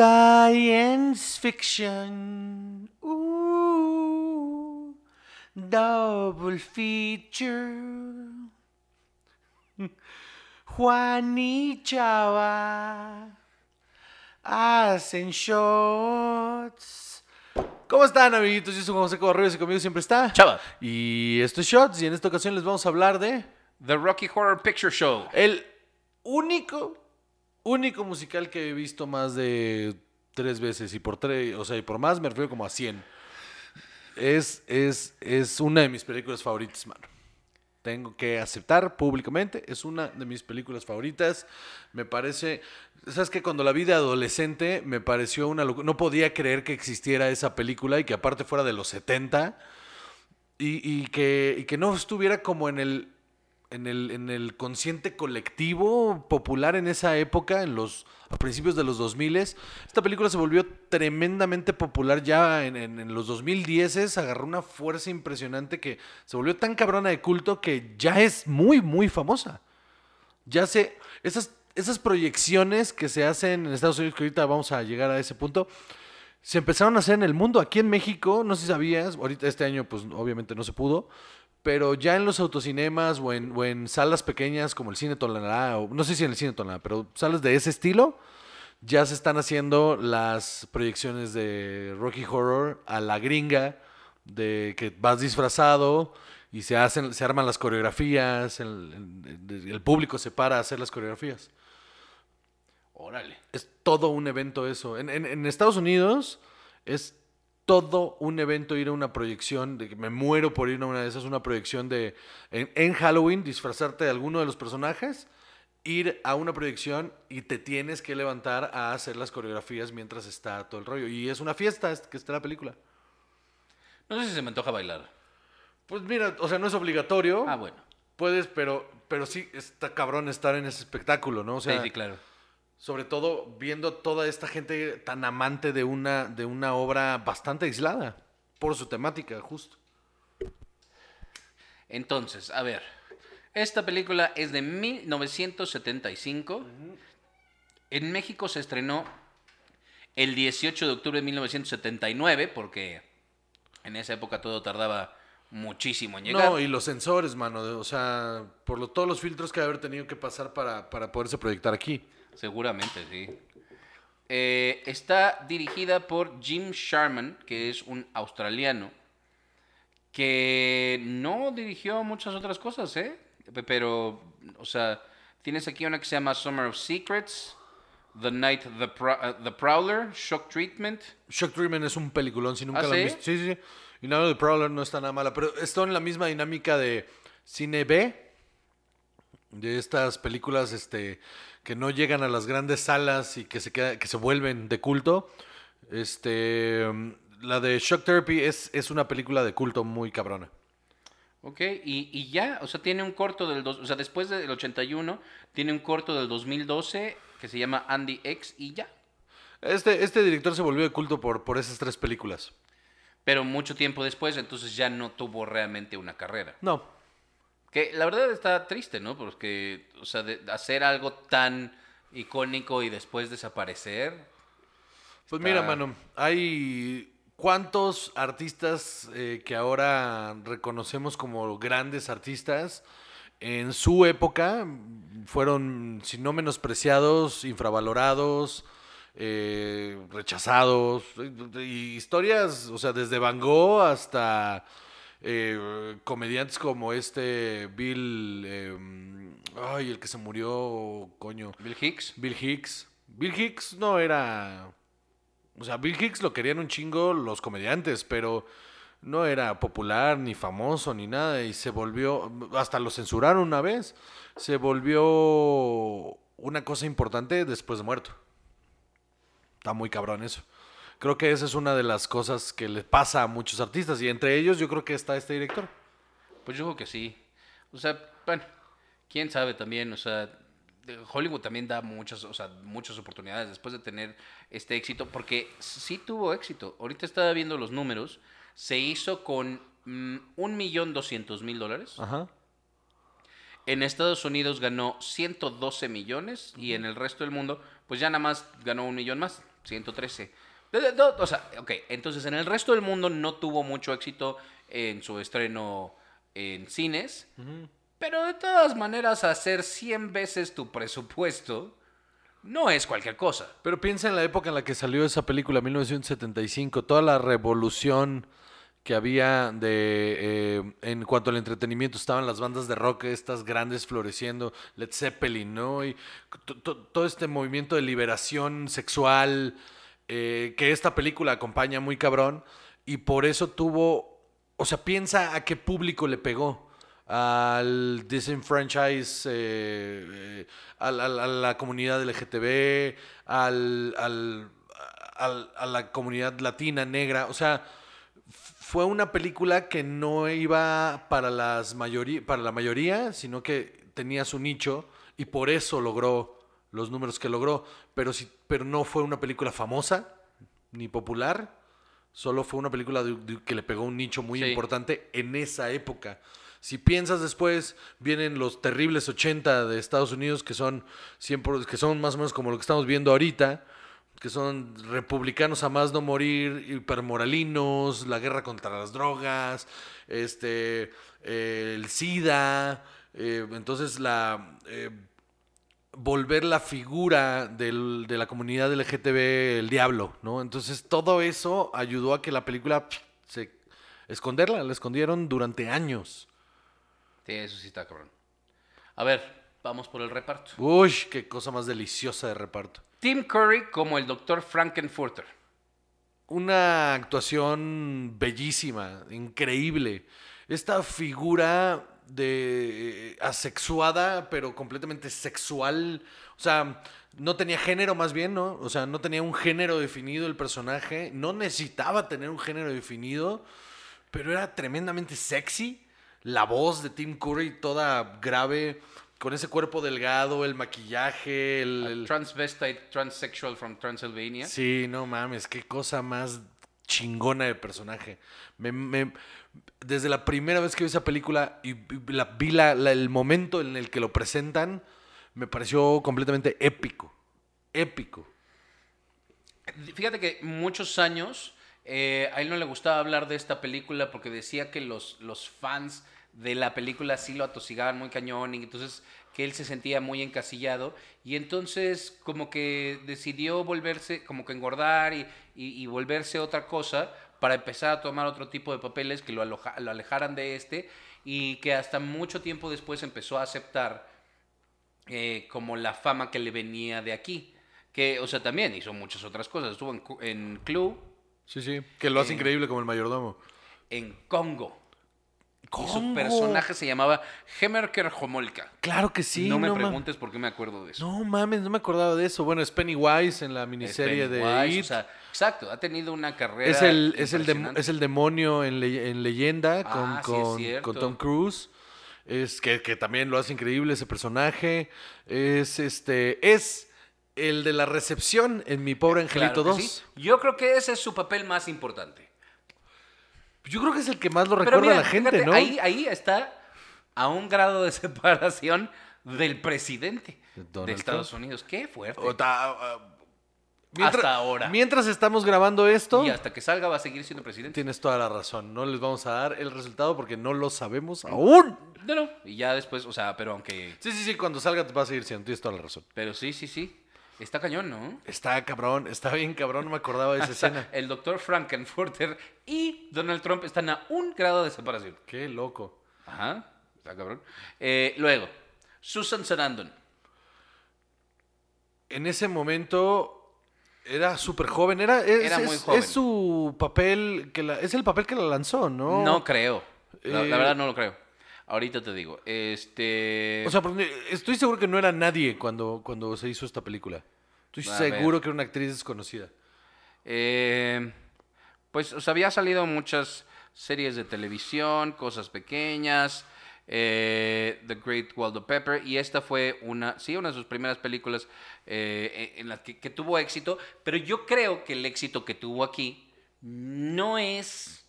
Science fiction. Ooh, double feature. Juan y Chava hacen shots. ¿Cómo están, amiguitos? Yo soy José Correos y conmigo siempre está Chava. Y esto es Shots y en esta ocasión les vamos a hablar de The Rocky Horror Picture Show. el único, único musical que he visto más de tres veces y por tres, o sea, y por más me refiero como a 100. Es, es, es una de mis películas favoritas, mano. Tengo que aceptar públicamente, es una de mis películas favoritas. Me parece, sabes que cuando la vi de adolescente me pareció una locura. No podía creer que existiera esa película y que aparte fuera de los 70 y, y que, y que no estuviera como en el, en el, en el consciente colectivo popular en esa época, en los, a principios de los 2000. Esta película se volvió tremendamente popular ya en, en- en los 2010, agarró una fuerza impresionante que se volvió tan cabrona de culto que ya es muy, muy famosa. Ya se, esas, esas proyecciones que se hacen en Estados Unidos, que ahorita vamos a llegar a ese punto, se empezaron a hacer en el mundo. Aquí en México, no sé si sabías, ahorita este año pues obviamente no se pudo, pero ya en los autocinemas o en, o en salas pequeñas como el Cine Tonalá, o no sé si en el Cine Tonalá, pero salas de ese estilo, ya se están haciendo las proyecciones de Rocky Horror a la gringa, de que vas disfrazado y se hacen, se arman las coreografías, el, el- público se para a hacer las coreografías. Órale. Es todo un evento eso. En, en- en Estados Unidos es todo un evento ir a una proyección, de que me muero por ir a una de esas, una proyección de, en, en Halloween, disfrazarte de alguno de los personajes, ir a una proyección y te tienes que levantar a hacer las coreografías mientras está todo el rollo. Y es una fiesta es- que está la película. No sé si se me antoja bailar. Pues mira, o sea, no es obligatorio. Ah, bueno. Puedes, pero, pero sí está cabrón estar en ese espectáculo, ¿no? O sea, sí, sí, claro. Sobre todo viendo toda esta gente tan amante de una, de una obra bastante aislada por su temática, justo. Entonces, a ver. Esta película es de 1975. En México se estrenó el 18 de octubre de 1979, porque en esa época todo tardaba muchísimo en llegar. No, y los sensores, mano, de- o sea, por lo, todos los filtros que haber tenido que pasar para, para poderse proyectar aquí. Seguramente, sí. Eh, está dirigida por Jim Sharman, que es un australiano, que no dirigió muchas otras cosas, ¿eh? Pe- Pero, o sea, tienes aquí una que se llama Summer of Secrets, The Night, The, Pro- uh, The Prowler, Shock Treatment. Shock Treatment es un peliculón, si nunca ¿Ah, lo han sí? visto. Sí, sí, sí. Y nada de Prowler no está nada mala, pero está en la misma dinámica de cine B, de estas películas este, que no llegan a las grandes salas y que se, queda, que se vuelven de culto. Este, mm, la de Shock Therapy es, es una película de culto muy cabrona. Ok, y, y ya, o sea, tiene un corto del... Dos, o sea, después del 81, tiene un corto del 2012 que se llama Andy X y ya. Este, este director se volvió de culto por, por esas tres películas. Pero mucho tiempo después, entonces ya no tuvo realmente una carrera. No, Que la verdad está triste, ¿no? Porque, o sea, de hacer algo tan icónico y después desaparecer. Pues Está- mira, mano, hay cuántos artistas eh, que ahora reconocemos como grandes artistas en su época fueron, si no menospreciados, infravalorados, eh, rechazados, y historias, o sea, desde Van Gogh hasta eh, comediantes como este Bill, eh, ay, el que se murió, coño. Bill Hicks. Bill Hicks. Bill Hicks no era. O sea, Bill Hicks lo querían un chingo los comediantes, pero no era popular, ni famoso, ni nada. Y se volvió. Hasta lo censuraron una vez. Se volvió una cosa importante después de muerto. Está muy cabrón eso. Creo que esa es una de las cosas que le pasa a muchos artistas. Y entre ellos, yo creo que está este director. Pues yo creo que sí. O sea, bueno, quién sabe también, o sea, Hollywood también da muchas, o sea, muchas oportunidades después de tener este éxito, porque sí tuvo éxito. Ahorita estaba viendo los números, se hizo con mm, un millón doscientos mil dólares. Ajá. En Estados Unidos ganó 112 millones y en el resto del mundo, pues ya nada más ganó un millón más. 113. O sea, ok, entonces en el resto del mundo no tuvo mucho éxito en su estreno en cines, pero de todas maneras hacer 100 veces tu presupuesto no es cualquier cosa. Pero piensa en la época en la que salió esa película, 1975, toda la revolución que había de eh, en cuanto al entretenimiento estaban las bandas de rock estas grandes floreciendo Led Zeppelin no y to- to- todo este movimiento de liberación sexual eh, que esta película acompaña muy cabrón y por eso tuvo o sea piensa a qué público le pegó al disenfranchise, eh, eh, al- al- a la comunidad LGTB, al, al- a la comunidad latina, negra. O sea, fue una película que no iba para, las mayoría, para la mayoría, sino que tenía su nicho y por eso logró los números que logró. Pero, sí, pero no fue una película famosa ni popular. Solo fue una película de- de- que le pegó un nicho muy Sí. importante en esa época. Si piensas después, vienen los terribles 80 de Estados Unidos, que son, 100 que son más o menos como lo que estamos viendo ahorita, que son republicanos a más no morir, hipermoralinos, la guerra contra las drogas, este, eh, el SIDA, eh, entonces la... eh, volver la figura del- de la comunidad LGTB el diablo, ¿no? Entonces todo eso ayudó a que la película se esconderla, la escondieron durante años. Sí, eso sí está cabrón. A ver, vamos por el reparto. Uy, qué cosa más deliciosa de reparto. Tim Curry como el Dr. Frankenfurter. Una actuación bellísima, increíble. Esta figura de eh, asexuada, pero completamente sexual. O sea, no tenía género más bien, ¿no? O sea, no tenía un género definido el personaje. No necesitaba tener un género definido, pero era tremendamente sexy. La voz de Tim Curry toda grave, con ese cuerpo delgado, el maquillaje, el... el- Transvestite, transsexual from Transylvania. Sí, no mames, qué cosa más chingona de personaje. Me- me- desde la primera vez que vi esa película y la- vi la- la- el momento en el que lo presentan, me pareció completamente épico. Épico. Fíjate que muchos años eh, a él no le gustaba hablar de esta película porque decía que los, los fans de la película sí lo atosigaban muy cañón y entonces que él se sentía muy encasillado y entonces como que decidió volverse, como que engordar y- y volverse otra cosa para empezar a tomar otro tipo de papeles que lo, aloja- lo alejaran de este y que hasta mucho tiempo después empezó a aceptar eh, como la fama que le venía de aquí. Que, o sea, también hizo muchas otras cosas. Estuvo en, en Clue, Sí, sí. Que lo hace increíble como el mayordomo. en Congo. Y su personaje se llamaba Hemerker Homolka. Claro que sí. no me preguntes por qué me acuerdo de eso. No mames, no me acordaba de eso. Bueno, es Pennywise en la Es miniserie de It. o sea, exacto, ha tenido una carrera. Es el, es, el es el demonio en, le- en leyenda con, Ah, sí, con- cierto. con Tom Cruise. Es que, que también lo hace increíble ese personaje. Es este. Es el de la recepción en Mi Pobre Angelito Claro que 2. sí. Yo creo que ese es su papel más importante. Yo creo que es el que más lo Pero recuerda mira, a la gente, fíjate, ¿no? Ahí, ahí está a un grado de separación del presidente de Estados Trump. Unidos. Qué fuerte. O ta- ah, mientras- Hasta ahora. Mientras estamos grabando esto, Y hasta que salga va a seguir siendo presidente. tienes toda la razón. No les vamos a dar el resultado porque no lo sabemos aún. No, no. Y ya después, o sea, pero aunque. Sí, sí, sí, cuando salga te va a seguir siendo. Tienes toda la razón. Pero sí, sí, sí. Está cañón, ¿no? Está cabrón, está bien cabrón, no me acordaba de esa Hasta escena. el doctor Frankenfurter y Donald Trump están a un grado de separación. Qué loco. Ajá. Está cabrón. Eh, luego, Susan Sarandon. En ese momento era súper joven, era, es, Era muy es- joven. es su papel, que la, es el papel que la lanzó, ¿no? No, creo. La, la Eh, verdad no lo creo. Ahorita te digo. Este. O sea, estoy seguro que no era nadie cuando, cuando se hizo esta película. Estoy A seguro ver. que era una actriz desconocida. Eh, pues, o sea, había salido muchas series de televisión, cosas pequeñas, eh, The Great Waldo Pepper, y esta fue una, sí, una de sus primeras películas eh, en las que, que tuvo éxito, pero yo creo que el éxito que tuvo aquí no es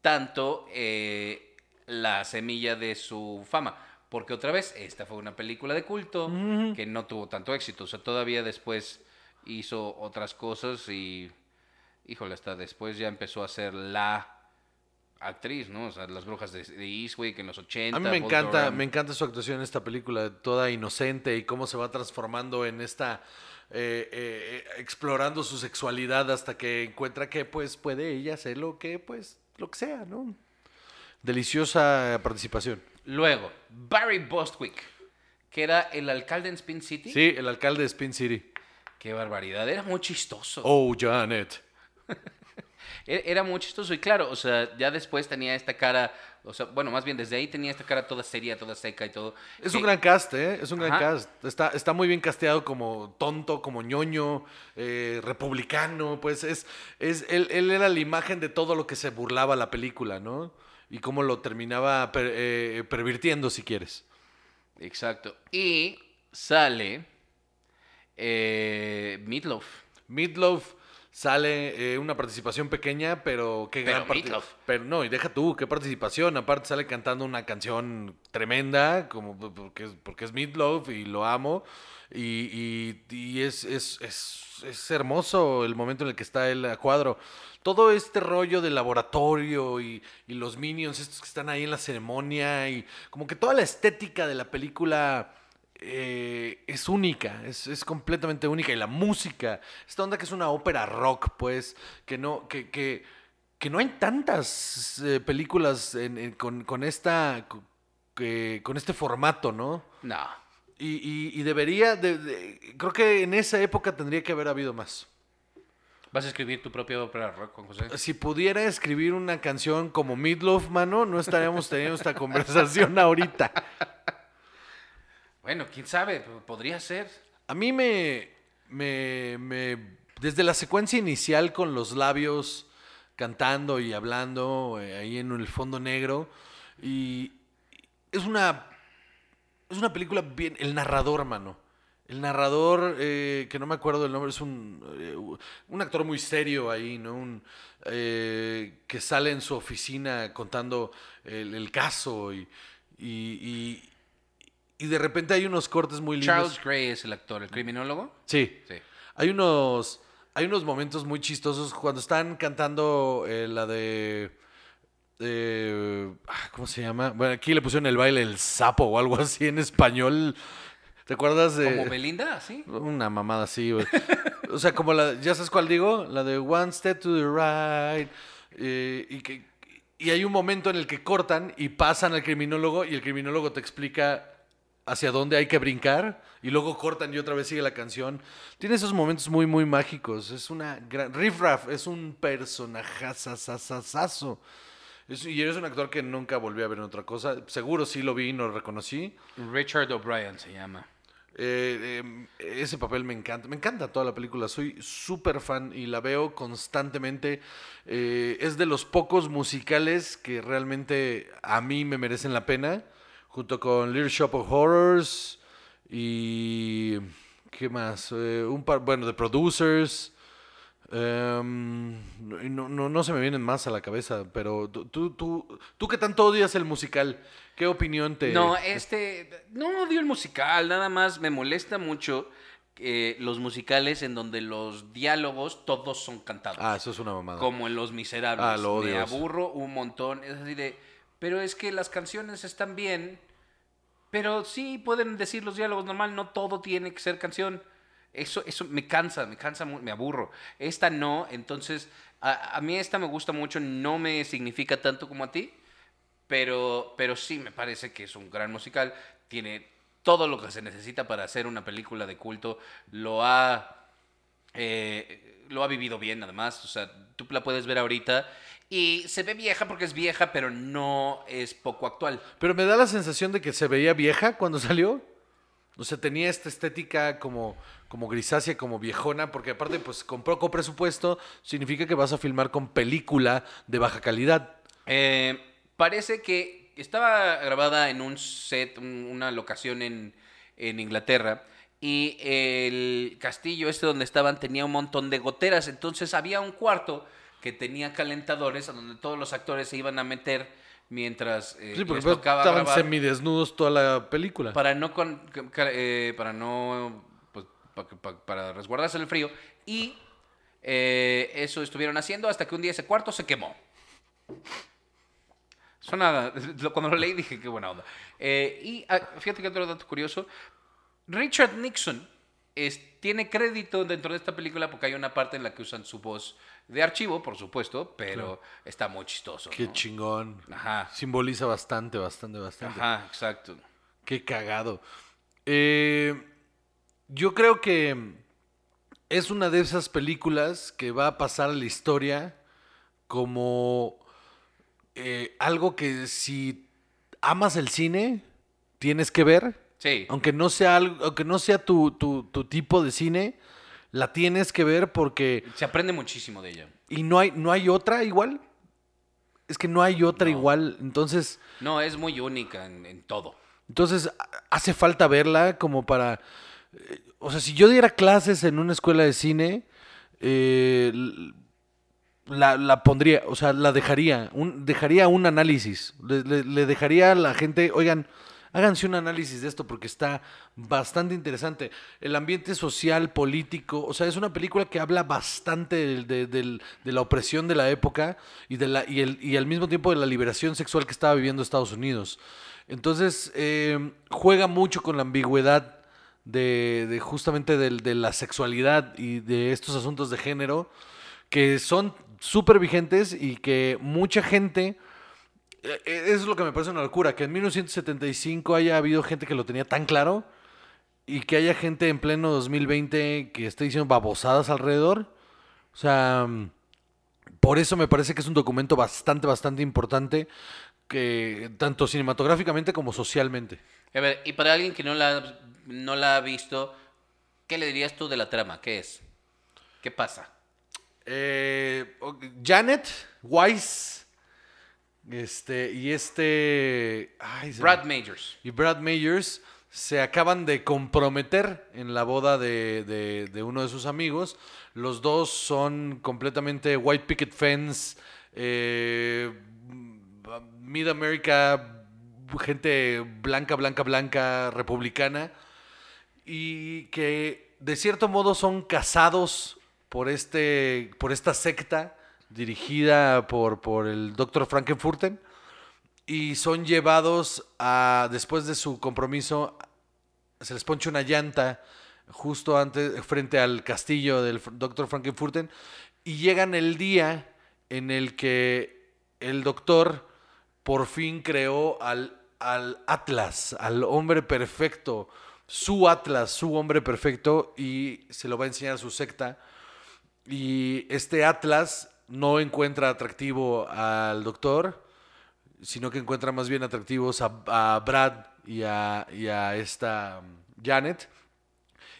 tanto eh, la semilla de su fama. Porque otra vez, esta fue una película de culto que no tuvo tanto éxito. O sea, todavía después hizo otras cosas y, híjole, hasta después ya empezó a ser la actriz, ¿no? O sea, las brujas de, de Eastwick en los 80. A mí me encanta, Durham. me encanta su actuación en esta película, toda inocente y cómo se va transformando en esta, eh, eh, eh, explorando su sexualidad hasta que encuentra que pues puede ella hacer lo que pues, lo que sea, ¿no? Deliciosa participación. Luego, Barry Bostwick, que era el alcalde en Spin City. Sí, el alcalde de Spin City. Qué barbaridad, era muy chistoso. Oh, Janet. E- Era muy chistoso y claro, o sea, ya después tenía esta cara, o sea, bueno, más bien desde ahí tenía esta cara toda seria, toda seca y todo. Es que- un gran cast, ¿eh? Es un gran cast. Está, está muy bien casteado como tonto, como ñoño, eh, republicano. Pues es, es él, él era la imagen de todo lo que se burlaba la película, ¿no? Y cómo lo terminaba per- eh, pervirtiendo, si quieres. Exacto. Y sale eh, Meatloaf. Meatloaf sale eh, una participación pequeña, pero qué Pero gran parti- Meatloaf. Pero no, y deja tú, qué participación. Aparte sale cantando una canción tremenda, como porque es, porque es Meatloaf y lo amo. Y, y- y es, es, es, es hermoso el momento en el que está a cuadro. Todo este rollo del laboratorio y, y los minions, estos que están ahí en la ceremonia, y como que toda la estética de la película eh, es única, es, es completamente única. Y la música, esta onda que es una ópera rock, pues, que no, que, que, que no hay tantas eh, películas en- en- con, con esta, co- que- con este formato, ¿no? No. Y, y- y debería, de- de- creo que en esa época tendría que haber habido más. ¿Vas a escribir tu propia ópera rock, Juan José? Si pudiera escribir una canción como Meatloaf, mano, no estaríamos teniendo esta conversación ahorita. Bueno, quién sabe, podría ser. A mí me, me, me- Desde la secuencia inicial con los labios cantando y hablando eh, ahí en el fondo negro. Y es una. Es una película bien. El narrador, mano. El narrador, eh, que no me acuerdo del nombre, es un, eh, un actor muy serio ahí, ¿no? Un, que sale en su oficina contando el, caso y, y- y de repente hay unos cortes muy lindos. Charles Gray es el actor, el criminólogo. Sí. Sí. Hay unos, hay unos momentos muy chistosos cuando están cantando eh, la de... eh, ah, ¿Cómo se llama? Bueno, aquí le pusieron el baile el sapo o algo así en español. ¿Te acuerdas de...? Como Belinda, ¿sí? Una mamada así. O sea, como la... ¿Ya sabes cuál digo? La de One Step to the Right. eh, y, que, y hay un momento en el que cortan y pasan al criminólogo y el criminólogo te explica hacia dónde hay que brincar y luego cortan y otra vez sigue la canción. Tiene esos momentos muy, muy mágicos. Es una gran... Riff Raff es un personajazazazazo. Es- y eres un actor que nunca volví a ver en otra cosa. Seguro sí lo vi y no lo reconocí. Richard O'Brien se llama. Eh, eh, ese papel me encanta, me encanta toda la película, soy súper fan y la veo constantemente. Eh, es de los pocos musicales que realmente a mí me merecen la pena, junto con Little Shop of Horrors y... ¿Qué más? Eh, un par, bueno, de Producers. em, no, no, no se me vienen más a la cabeza, pero tú, tú, tú, tú que tanto odias el musical, ¿qué opinión te... No, este. No odio el musical, nada más me molesta mucho eh, los musicales en donde los diálogos todos son cantados. Ah, eso es una mamada. Como en Los Miserables. Ah, lo odio Me aburro un montón. Es así de. Pero es que las canciones están bien. Pero sí pueden decir los diálogos normal, no todo tiene que ser canción. Eso, eso me cansa, me cansa, me aburro. Esta no, entonces a, a mí esta me gusta mucho, no me significa tanto como a ti, pero, pero sí me parece que es un gran musical. Tiene todo lo que se necesita para hacer una película de culto. Lo ha, eh, lo ha vivido bien, además. O sea, tú la puedes ver ahorita y se ve vieja porque es vieja, pero no es poco actual. Pero me da la sensación de que se veía vieja cuando salió. O sea, tenía esta estética como, como grisácea, como viejona, porque aparte, pues con poco presupuesto, significa que vas a filmar con película de baja calidad. Eh, parece que estaba grabada en un set, un- una locación en, en Inglaterra. Y el castillo este donde estaban tenía un montón de goteras. Entonces había un cuarto que tenía calentadores a donde todos los actores se iban a meter mientras eh, Sí, porque les pues, tocaba estaban grabar semidesnudos toda la película. para no con- eh, para no pues, pa- pa- para resguardarse del frío. Y eh, eso estuvieron haciendo hasta que un día ese cuarto se quemó. Suena, cuando lo leí dije qué buena onda. Eh, y ah, fíjate que otro dato curioso. Richard Nixon es- tiene crédito dentro de esta película porque hay una parte en la que usan su voz de archivo, por supuesto, pero está muy chistoso. Qué ¿no? chingón. Ajá. Simboliza bastante, bastante, bastante. Ajá, exacto. Qué cagado. Eh, yo creo que es una de esas películas que va a pasar a la historia como eh, algo que si amas el cine, tienes que ver. Sí. Aunque no sea, algo, aunque no sea tu, tu- tu tipo de cine, la tienes que ver porque... Se aprende muchísimo de ella. Y no hay, no hay otra igual. Es que no hay otra No. igual. Entonces... No, es muy única en, en todo. Entonces, ha- hace falta verla como para... eh, O sea, si yo diera clases en una escuela de cine, eh, la, la pondría, o sea, la dejaría, un, dejaría un análisis. Le, le- le dejaría a la gente, oigan, háganse un análisis de esto porque está bastante interesante. El ambiente social, político, o sea, es una película que habla bastante de, de la opresión de la época y, de la, y, el, y al mismo tiempo de la liberación sexual que estaba viviendo Estados Unidos. Entonces, eh, juega mucho con la ambigüedad de, de justamente del- de la sexualidad y de estos asuntos de género que son súper vigentes y que mucha gente... eh, eh, Eso es lo que me parece una locura, que en 1975 haya habido gente que lo tenía tan claro y que haya gente en pleno 2020 que esté diciendo babosadas alrededor. O sea, mm, por eso me parece que es un documento bastante, bastante importante, que tanto cinematográficamente como socialmente. A ver, y para alguien que no la, no la ha visto, ¿qué le dirías tú de la trama? ¿Qué es? ¿Qué pasa? Eh, Janet Weiss, este, y este... ay, se me- Brad Majors. y Brad Mayers se acaban de comprometer en la boda de, de- de uno de sus amigos. Los dos son completamente white picket fence, eh, Mid America, gente blanca, blanca, blanca, republicana, y que de cierto modo son casados por, este, por esta secta dirigida por, por el Dr. Frankenfurten y son llevados a, después de su compromiso, se les ponche una llanta justo antes, frente al castillo del doctor Frankenfurten, y llegan el día en el que el doctor por fin creó al, al Atlas, al hombre perfecto, su Atlas, su hombre perfecto, y se lo va a enseñar a su secta. Y este Atlas no encuentra atractivo al doctor, sino que encuentra más bien atractivos a, Brad y a, y a esta um, Janet.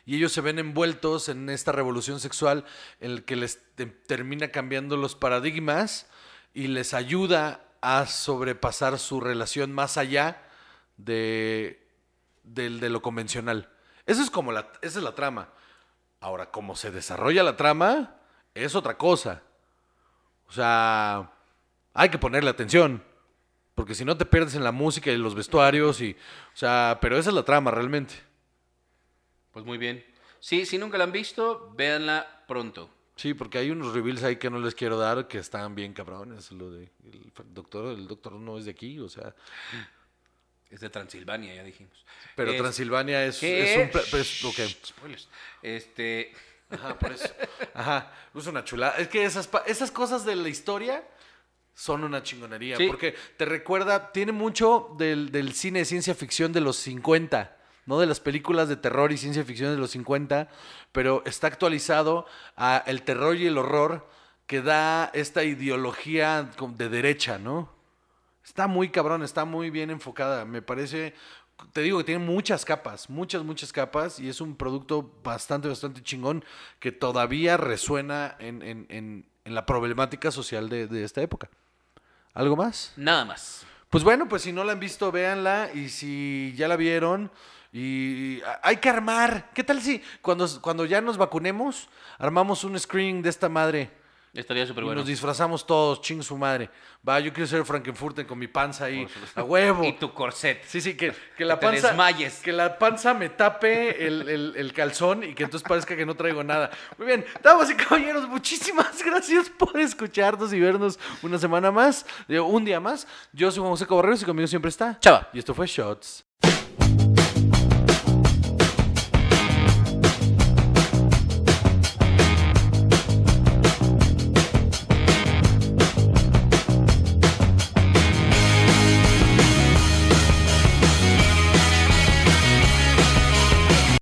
Y ellos se ven envueltos en esta revolución sexual en el que les te- termina cambiando los paradigmas y les ayuda a sobrepasar su relación más allá de, del- de lo convencional. Eso es como la, esa es la trama. Ahora, cómo se desarrolla la trama es otra cosa. O sea, hay que ponerle atención. Porque si no te pierdes en la música y los vestuarios y... O sea, pero esa es la trama realmente. Pues muy bien. Sí, si nunca la han visto, véanla pronto. Sí, porque hay unos reveals ahí que no les quiero dar que están bien cabrones. Lo de el doctor, el doctor no es de aquí, o sea... Es de Transilvania, ya dijimos. Pero Es- Transilvania es, es un... pla- pues, ok. Shh, Spoilers. Este... Ajá, por eso. Ajá, es una chulada. Es que esas, esas cosas de la historia son una chingonería. Sí. Porque te recuerda, tiene mucho del, del cine de ciencia ficción de los 50, no de las películas de terror y ciencia ficción de los 50, pero está actualizado a el terror y el horror que da esta ideología de derecha, ¿no? Está muy cabrón, está muy bien enfocada. Me parece, te digo que tiene muchas capas, muchas, muchas capas y es un producto bastante, bastante chingón que todavía resuena en, en- en- en la problemática social de, de esta época. ¿Algo más? Nada más. Pues bueno, pues si no la han visto, véanla y si ya la vieron y hay que armar. ¿Qué tal si cuando, cuando ya nos vacunemos armamos un screening de esta madre Estaría súper Y bueno. nos disfrazamos todos, ching su madre. Va, yo quiero ser Frankenfurter con mi panza ahí, a huevo. Y tu corset. Sí, sí, que, que la te panza. desmayes. Que la panza me tape el, el- el calzón y que entonces parezca que no traigo nada. Muy bien, damas y caballeros, muchísimas gracias por escucharnos y vernos una semana más, digo, un día más. Yo soy Juan José Cabarreros y conmigo siempre está. Chava. Y esto fue Shots.